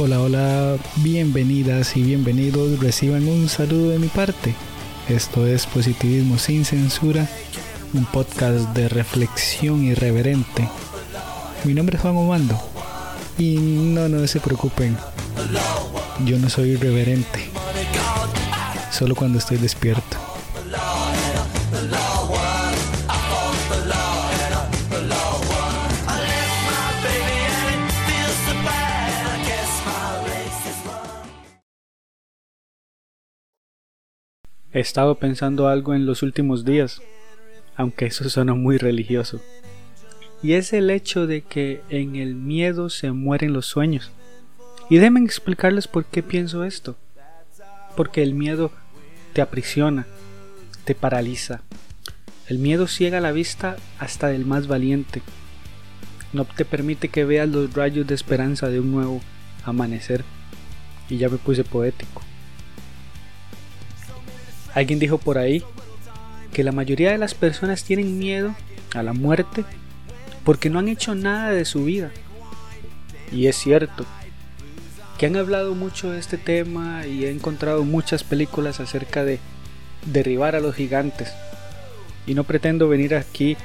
Hola, hola, bienvenidas y bienvenidos. Reciban un saludo de mi parte. Esto es Positivismo sin Censura, un podcast de reflexión irreverente. Mi nombre es Juan Omando y no, no se preocupen, yo no soy irreverente, solo cuando estoy despierto. He estado pensando algo en los últimos días, aunque eso suena muy religioso. Y es el hecho de que en el miedo se mueren los sueños. Y déjenme explicarles por qué pienso esto. Porque el miedo te aprisiona, te paraliza. El miedo ciega la vista hasta del más valiente. No te permite que veas los rayos de esperanza de un nuevo amanecer. Y ya me puse poético. Alguien dijo por ahí que la mayoría de las personas tienen miedo a la muerte porque no han hecho nada de su vida. Y es cierto, que han hablado mucho de este tema y he encontrado muchas películas acerca de derribar a los gigantes. Y no pretendo venir aquí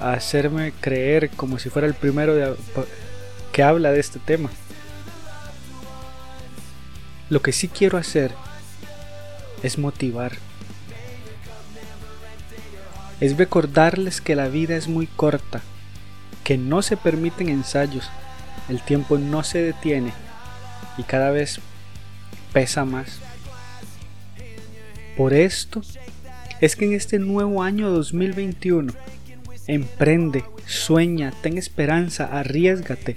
a hacerme creer como si fuera el primero que habla de este tema. Lo que sí quiero hacer es motivar. Es recordarles que la vida es muy corta, que no se permiten ensayos, el tiempo no se detiene y cada vez pesa más. Por esto es que en este nuevo año 2021, emprende, sueña, ten esperanza, arriesgate.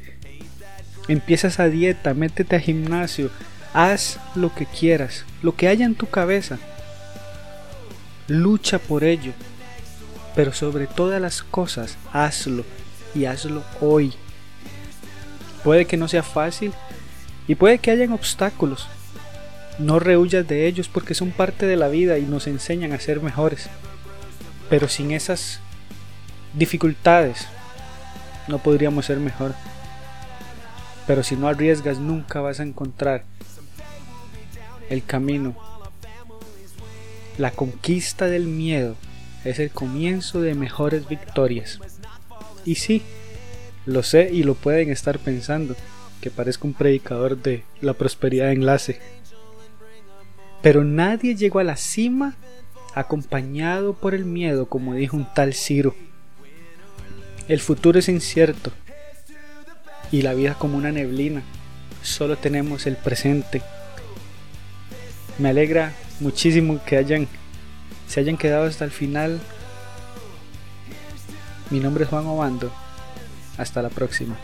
Empieza esa dieta, métete a gimnasio, Haz lo que quieras, lo que haya en tu cabeza. Lucha por ello. Pero sobre todas las cosas, hazlo y hazlo hoy. Puede que no sea fácil y puede que hayan obstáculos. No rehuyas de ellos porque son parte de la vida y nos enseñan a ser mejores. Pero sin esas dificultades no podríamos ser mejor. Pero si no arriesgas nunca vas a encontrar el camino. La conquista del miedo es el comienzo de mejores victorias. Y sí, lo sé y lo pueden estar pensando, que parezco un predicador de la prosperidad enlace. Pero nadie llegó a la cima acompañado por el miedo, como dijo un tal Ciro. El futuro es incierto y la vida como una neblina. Solo tenemos el presente me alegra muchísimo que hayan se hayan quedado hasta el final. Mi nombre es Juan Obando. Hasta la próxima.